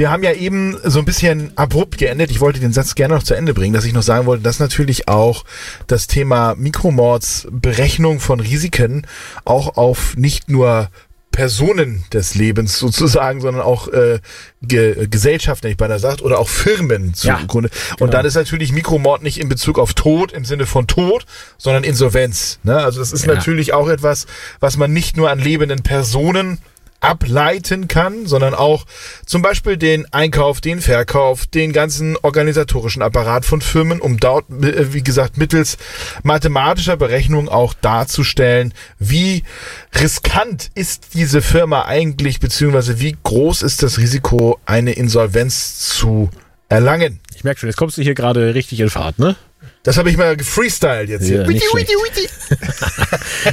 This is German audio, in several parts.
Wir haben ja eben so ein bisschen abrupt geendet. Ich wollte den Satz gerne noch zu Ende bringen, dass ich noch sagen wollte, dass natürlich auch das Thema Mikromords, Berechnung von Risiken auch auf nicht nur Personen des Lebens sozusagen, sondern auch äh, Ge Gesellschaften, hätte ich beinahe sagt, oder auch Firmen zugrunde. Ja, genau. Und dann ist natürlich Mikromord nicht in Bezug auf Tod im Sinne von Tod, sondern Insolvenz. Ne? Also das ist ja. natürlich auch etwas, was man nicht nur an lebenden Personen ableiten kann, sondern auch zum Beispiel den Einkauf, den Verkauf, den ganzen organisatorischen Apparat von Firmen, um dort, äh, wie gesagt, mittels mathematischer Berechnung auch darzustellen, wie riskant ist diese Firma eigentlich, beziehungsweise wie groß ist das Risiko, eine Insolvenz zu erlangen. Ich merke schon, jetzt kommst du hier gerade richtig in Fahrt, ne? Das habe ich mal gefreestylt jetzt hier. Ja, witty, witty, witty.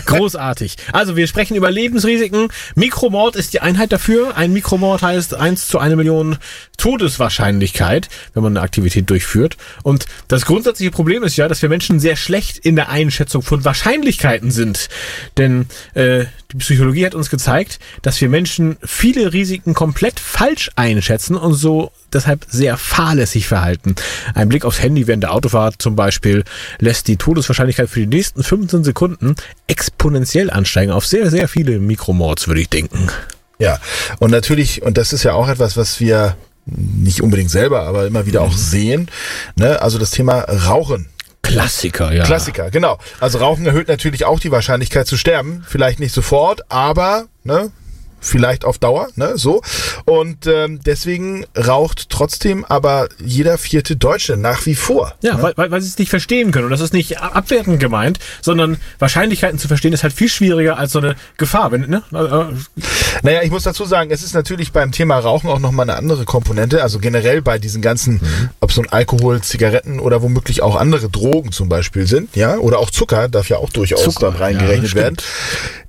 Großartig. Also wir sprechen über Lebensrisiken. Mikromord ist die Einheit dafür. Ein Mikromord heißt eins zu eine Million Todeswahrscheinlichkeit, wenn man eine Aktivität durchführt. Und das grundsätzliche Problem ist ja, dass wir Menschen sehr schlecht in der Einschätzung von Wahrscheinlichkeiten sind. Denn äh, die Psychologie hat uns gezeigt, dass wir Menschen viele Risiken komplett falsch einschätzen und so deshalb sehr fahrlässig verhalten. Ein Blick aufs Handy während der Autofahrt zum Beispiel lässt die Todeswahrscheinlichkeit für die nächsten 15 Sekunden exponentiell ansteigen auf sehr, sehr viele Mikromords, würde ich denken. Ja, und natürlich, und das ist ja auch etwas, was wir nicht unbedingt selber, aber immer wieder auch mhm. sehen, ne? also das Thema Rauchen. Klassiker, ja. Klassiker, genau. Also Rauchen erhöht natürlich auch die Wahrscheinlichkeit zu sterben. Vielleicht nicht sofort, aber ne, vielleicht auf Dauer, ne, so. Und ähm, deswegen raucht trotzdem aber jeder vierte Deutsche nach wie vor. Ja, ne? weil, weil, weil sie es nicht verstehen können. Und das ist nicht abwertend gemeint, sondern Wahrscheinlichkeiten zu verstehen ist halt viel schwieriger als so eine Gefahr. Wenn, ne? Äh, äh. Naja, ich muss dazu sagen, es ist natürlich beim Thema Rauchen auch nochmal eine andere Komponente. Also generell bei diesen ganzen, mhm. ob so ein Alkohol, Zigaretten oder womöglich auch andere Drogen zum Beispiel sind, ja, oder auch Zucker darf ja auch durchaus Zucker, da reingerechnet ja, werden.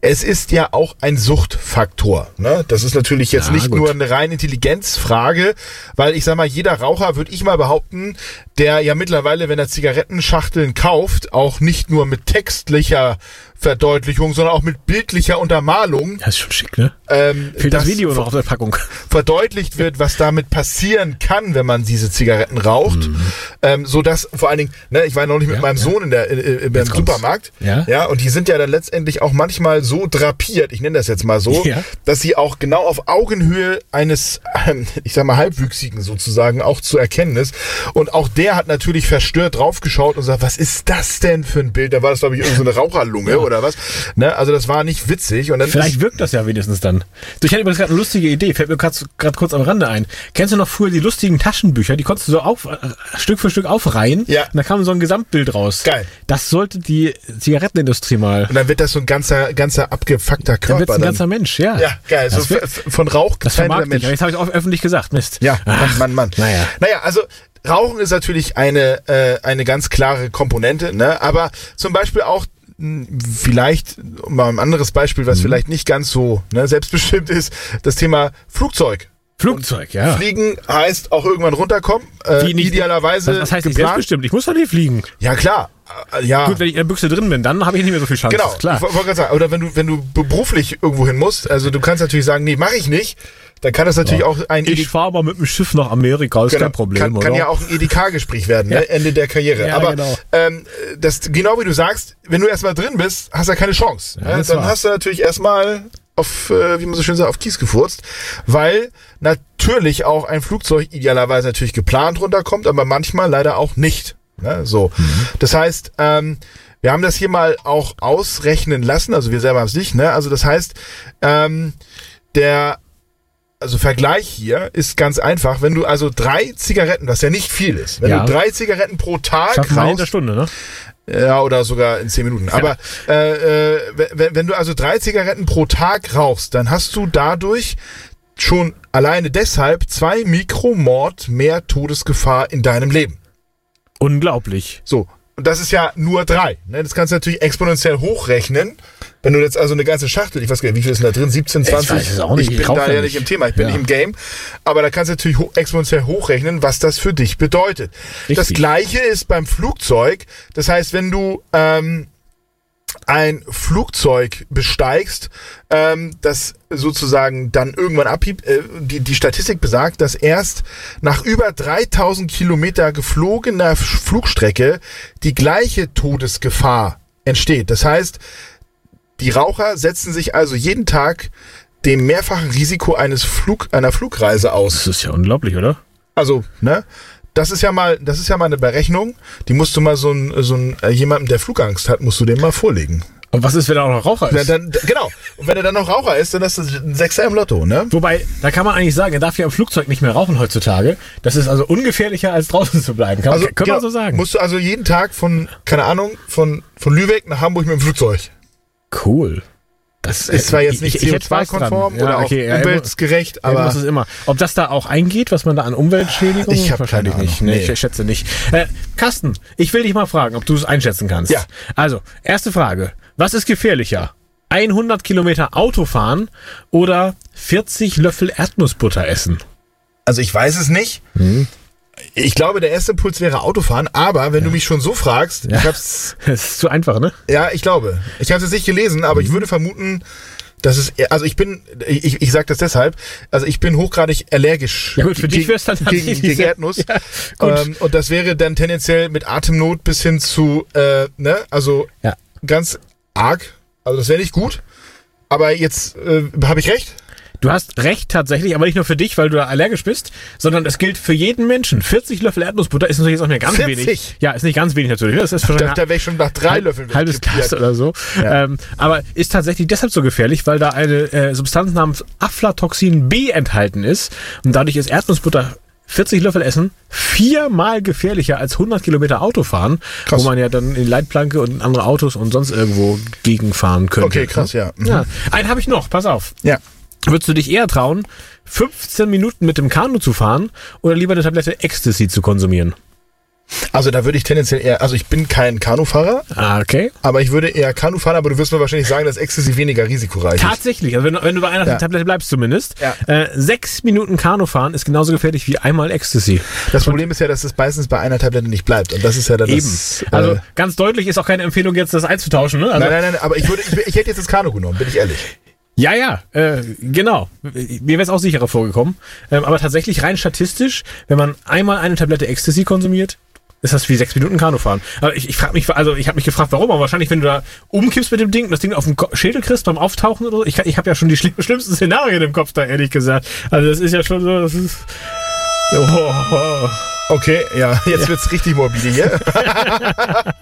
Es ist ja auch ein Suchtfaktor. Ne? Das ist natürlich jetzt ja, nicht gut. nur eine rein Intelligenzfrage, weil ich sag mal, jeder Raucher, würde ich mal behaupten, der ja mittlerweile, wenn er Zigarettenschachteln kauft, auch nicht nur mit textlicher Verdeutlichung, sondern auch mit bildlicher Untermalung. Das ist schon schick, ne? Ähm, Fehlt das Video noch auf der Packung. Verdeutlicht wird, was damit passieren kann, wenn man diese Zigaretten raucht. Mhm. Ähm, so dass vor allen Dingen, ne, ich war noch nicht mit ja, meinem ja. Sohn in der, in, im Supermarkt. Ja. ja. Und die sind ja dann letztendlich auch manchmal so drapiert, ich nenne das jetzt mal so, ja. dass sie auch genau auf Augenhöhe eines, ähm, ich sag mal, Halbwüchsigen sozusagen auch zu erkennen ist. Und auch der hat natürlich verstört draufgeschaut und sagt, was ist das denn für ein Bild? Da war das, glaube ich, irgendeine so Raucherlunge oder was. Ne? Also das war nicht witzig. Und dann Vielleicht wirkt das ja wenigstens dann. So, ich hatte übrigens gerade eine lustige Idee, fällt mir gerade kurz am Rande ein. Kennst du noch früher die lustigen Taschenbücher? Die konntest du so auf, äh, Stück für Stück aufreihen. Ja. Und da kam so ein Gesamtbild raus. Geil. Das sollte die Zigarettenindustrie mal. Und dann wird das so ein ganzer, ganzer abgefuckter Körper. Dann wird ein ganzer Mensch, ja. Ja, geil. So wird, von Rauch das Mensch. Jetzt habe ich auch öffentlich gesagt. Mist. Ja, Ach, Mann, Mann, Mann. Naja. Naja, also Rauchen ist natürlich eine, äh, eine ganz klare Komponente, ne? aber zum Beispiel auch vielleicht mal ein anderes Beispiel, was mhm. vielleicht nicht ganz so ne, selbstbestimmt ist, das Thema Flugzeug. Flugzeug, ja. Fliegen heißt auch irgendwann runterkommen. Äh, nicht, idealerweise. Was heißt nicht selbstbestimmt? Ich muss doch nicht fliegen. Ja, klar. Äh, ja. Gut, wenn ich in der Büchse drin bin, dann habe ich nicht mehr so viel Chance. Genau, klar. Ich wollte gerade sagen, oder wenn du, wenn du beruflich irgendwo hin musst, also du kannst natürlich sagen, nee, mache ich nicht. Dann kann das natürlich ja. auch ein Ich fahre mal mit dem Schiff nach Amerika, ist genau. kein Problem. Kann, kann ja auch ein EDK-Gespräch werden, ne? Ende der Karriere. Aber genau. Ähm, das genau wie du sagst, wenn du erstmal drin bist, hast du ja keine Chance. Ja, ne? Dann hast du natürlich erstmal auf, äh, wie man so schön sagt, auf Kies gefurzt, weil natürlich auch ein Flugzeug idealerweise natürlich geplant runterkommt, aber manchmal leider auch nicht. Ne? So. Mhm. Das heißt, ähm, wir haben das hier mal auch ausrechnen lassen, also wir selber haben es nicht, ne? Also das heißt, ähm, der also Vergleich hier ist ganz einfach, wenn du also drei Zigaretten, was ja nicht viel ist, wenn ja. du drei Zigaretten pro Tag Schaffen rauchst, in der Stunde, ne? Ja, oder sogar in zehn Minuten. Ja. Aber äh, äh, wenn, wenn du also drei Zigaretten pro Tag rauchst, dann hast du dadurch schon alleine deshalb zwei Mikromord mehr Todesgefahr in deinem Leben. Unglaublich. So, Und das ist ja nur drei. Ne? Das kannst du natürlich exponentiell hochrechnen. Wenn du jetzt also eine ganze Schachtel, ich weiß gar nicht, wie viel ist denn da drin? 17, 20? weiß es auch nicht. Ich Ich bin kaufe da ja nicht. im Thema, ich bin Ja. nicht im Game. Aber da kannst du natürlich exponentiell hochrechnen, was das für dich bedeutet. Das Richtig. gleiche ist beim Flugzeug. Das heißt, wenn du ähm, ein Flugzeug besteigst, ähm, das sozusagen dann irgendwann abhebt. Äh, die, die Statistik besagt, dass erst nach über 3000 Kilometer geflogener Flugstrecke die gleiche Todesgefahr entsteht. Das heißt, die Raucher setzen sich also jeden Tag dem mehrfachen Risiko eines Flug, einer Flugreise aus. Das ist ja unglaublich, oder? Also, ne? Das ist ja mal, das ist ja mal eine Berechnung, die musst du mal so ein, so ein äh, jemandem, der Flugangst hat, musst du dem mal vorlegen. Und was ist, wenn er auch noch Raucher ist? dann, d- genau. Und wenn er dann noch Raucher ist, dann ist das ein Sechser im Lotto, ne? Wobei, da kann man eigentlich sagen, er darf ja im Flugzeug nicht mehr rauchen heutzutage. Das ist also ungefährlicher, als draußen zu bleiben. Kann, kann genau, man so sagen. Musst du also jeden Tag von, keine Ahnung, von, von Lübeck nach Hamburg mit dem Flugzeug. Cool. Das Ist zwar jetzt nicht ich- ich hätte Spaß dran. CO2-konform Ja, oder okay, auch umweltgerecht, Aber es immer. Ob das da auch eingeht, was man da an Umweltschädigung? Ich hab wahrscheinlich keine nicht. Nee, Nee. ich schätze nicht. Äh, Carsten, ich will dich mal fragen, ob du es einschätzen kannst. Ja. Also, erste Frage. Was ist gefährlicher? 100 Kilometer Auto fahren oder 40 Löffel Erdnussbutter essen? also ich weiß es nicht. Hm. Ich glaube, der erste Impuls wäre Autofahren, aber wenn du mich schon so fragst, ich hab's, Das ist zu einfach, ne? ja, ich glaube. Ich habe es nicht gelesen, aber Mhm. ich würde vermuten, dass es, also ich bin, ich, ich sage das deshalb, also ich bin hochgradig allergisch Ja gut, für dich gegen- wär's dann gegen, tatsächlich gegen Erdnuss. Ja, ähm, und das wäre dann tendenziell mit Atemnot bis hin zu, äh, ne, also Ja. ganz arg. Also das wäre nicht gut. Aber jetzt äh, habe ich recht. Du hast recht tatsächlich, aber nicht nur für dich, weil du da allergisch bist, sondern es gilt für jeden Menschen. 40 Löffel Erdnussbutter ist natürlich jetzt auch nicht ganz 40? wenig. Ja, ist nicht ganz wenig natürlich. Das ist schon Da, wäre ich schon nach drei halb- Löffeln halbes. Glas oder so. Ja. Ähm, aber ist tatsächlich deshalb so gefährlich, weil da eine äh, Substanz namens Aflatoxin B enthalten ist. Und dadurch ist Erdnussbutter 40 Löffel essen viermal gefährlicher als 100 Kilometer Autofahren, Krass. wo man ja dann in Leitplanke und in andere Autos und sonst irgendwo gegenfahren könnte. Okay, krass, ja. Mhm. ja. Einen habe ich noch, pass auf. Ja. Würdest du dich eher trauen, 15 Minuten mit dem Kanu zu fahren oder lieber eine Tablette Ecstasy zu konsumieren? Also da würde ich tendenziell eher, also ich bin kein Kanufahrer, Ah, okay. aber ich würde eher Kanu fahren, aber du wirst mir wahrscheinlich sagen, dass Ecstasy weniger risikoreich ist. Tatsächlich, also wenn, du- wenn du bei einer Ja. Tablette bleibst zumindest. Ja. Äh, sechs Minuten Kanu fahren ist genauso gefährlich wie einmal Ecstasy. Das Problem ist ja, dass es meistens bei einer Tablette nicht bleibt. Und das ist ja dann Eben. das... also äh, ganz deutlich ist auch keine Empfehlung, jetzt das einzutauschen. Ne? Also, nein, nein, nein, aber ich, würde, ich, ich hätte jetzt das Kanu genommen, bin ich ehrlich. Ja, ja, äh, genau. Mir wäre es auch sicherer vorgekommen. Ähm, aber tatsächlich rein statistisch, wenn man einmal eine Tablette Ecstasy konsumiert, ist das wie sechs Minuten Kanu fahren. Aber ich, ich frage mich, also ich habe mich gefragt, warum. Aber wahrscheinlich, wenn du da umkippst mit dem Ding, das Ding auf den Ko- Schädel kriegst beim Auftauchen oder so. Ich, ich habe ja schon die schlimm, schlimmsten Szenarien im Kopf da, ehrlich gesagt. Also das ist ja schon so, das ist... Oh, oh. Okay, ja, jetzt wird's richtig morbide hier.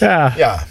Ja. ja.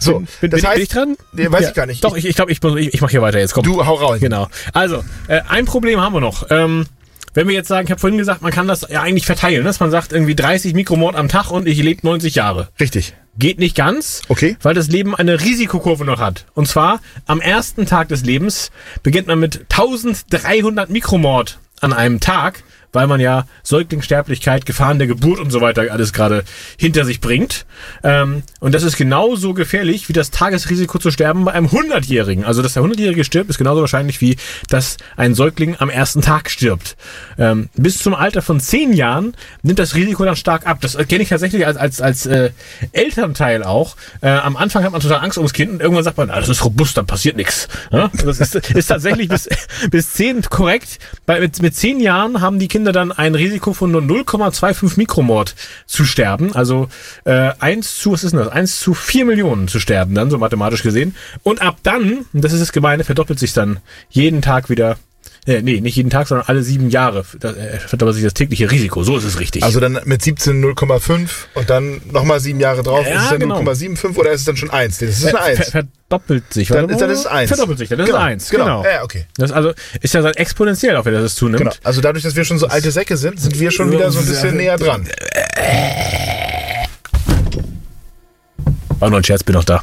So, Bin, bin, das bin, heißt, bin ich dran? Nee, weiß Ja. ich gar nicht. Doch, ich, ich glaube, ich, ich, ich mache hier weiter jetzt. Komm. du hau raus. Genau. Also, äh, ein Problem haben wir noch. Ähm, wenn wir jetzt sagen, ich habe vorhin gesagt, man kann das ja eigentlich verteilen, dass man sagt, irgendwie 30 Mikromord am Tag und ich lebe 90 Jahre. Richtig. Geht nicht ganz, Okay. weil das Leben eine Risikokurve noch hat. Und zwar am ersten Tag des Lebens beginnt man mit 1300 Mikromord an einem Tag, weil man ja Säuglingssterblichkeit, Gefahren der Geburt und so weiter alles gerade hinter sich bringt. Ähm, und das ist genauso gefährlich wie das Tagesrisiko zu sterben bei einem 100-Jährigen. Also, dass der 100-Jährige stirbt, ist genauso wahrscheinlich wie, dass ein Säugling am ersten Tag stirbt. Ähm, bis zum Alter von 10 Jahren nimmt das Risiko dann stark ab. Das kenne ich tatsächlich als, als, als äh, Elternteil auch. Äh, am Anfang hat man total Angst ums Kind und irgendwann sagt man, ah, das ist robust, da passiert nichts. Ja? Das ist, ist tatsächlich bis, bis 10 korrekt. Bei, mit, mit 10 Jahren haben die Kinder dann ein Risiko von nur 0,25 Mikromord zu sterben. Also äh, 1 zu, was ist denn das? 1 zu 4 Millionen zu sterben dann, so mathematisch gesehen. Und ab dann, und das ist das Gemeine, verdoppelt sich dann jeden Tag wieder äh, nee, nicht jeden Tag, sondern alle sieben Jahre da, äh, verdoppelt sich das tägliche Risiko. So ist es richtig. Also dann mit 17 0,5 und dann nochmal sieben Jahre drauf. Ja, ist es dann genau. 0,75 oder ist es dann schon 1? Das ist eine Ver- 1. ver- verdoppelt sich. Dann dann ist es eins. Verdoppelt sich, dann ist Genau, es eins. genau. Genau. Ja, okay. Das also ist ja dann exponentiell auch, wenn das es zunimmt. Genau. Also dadurch, dass wir schon so alte Säcke sind, sind wir schon wieder so ein bisschen näher dran. War nur ein Scherz, bin noch da.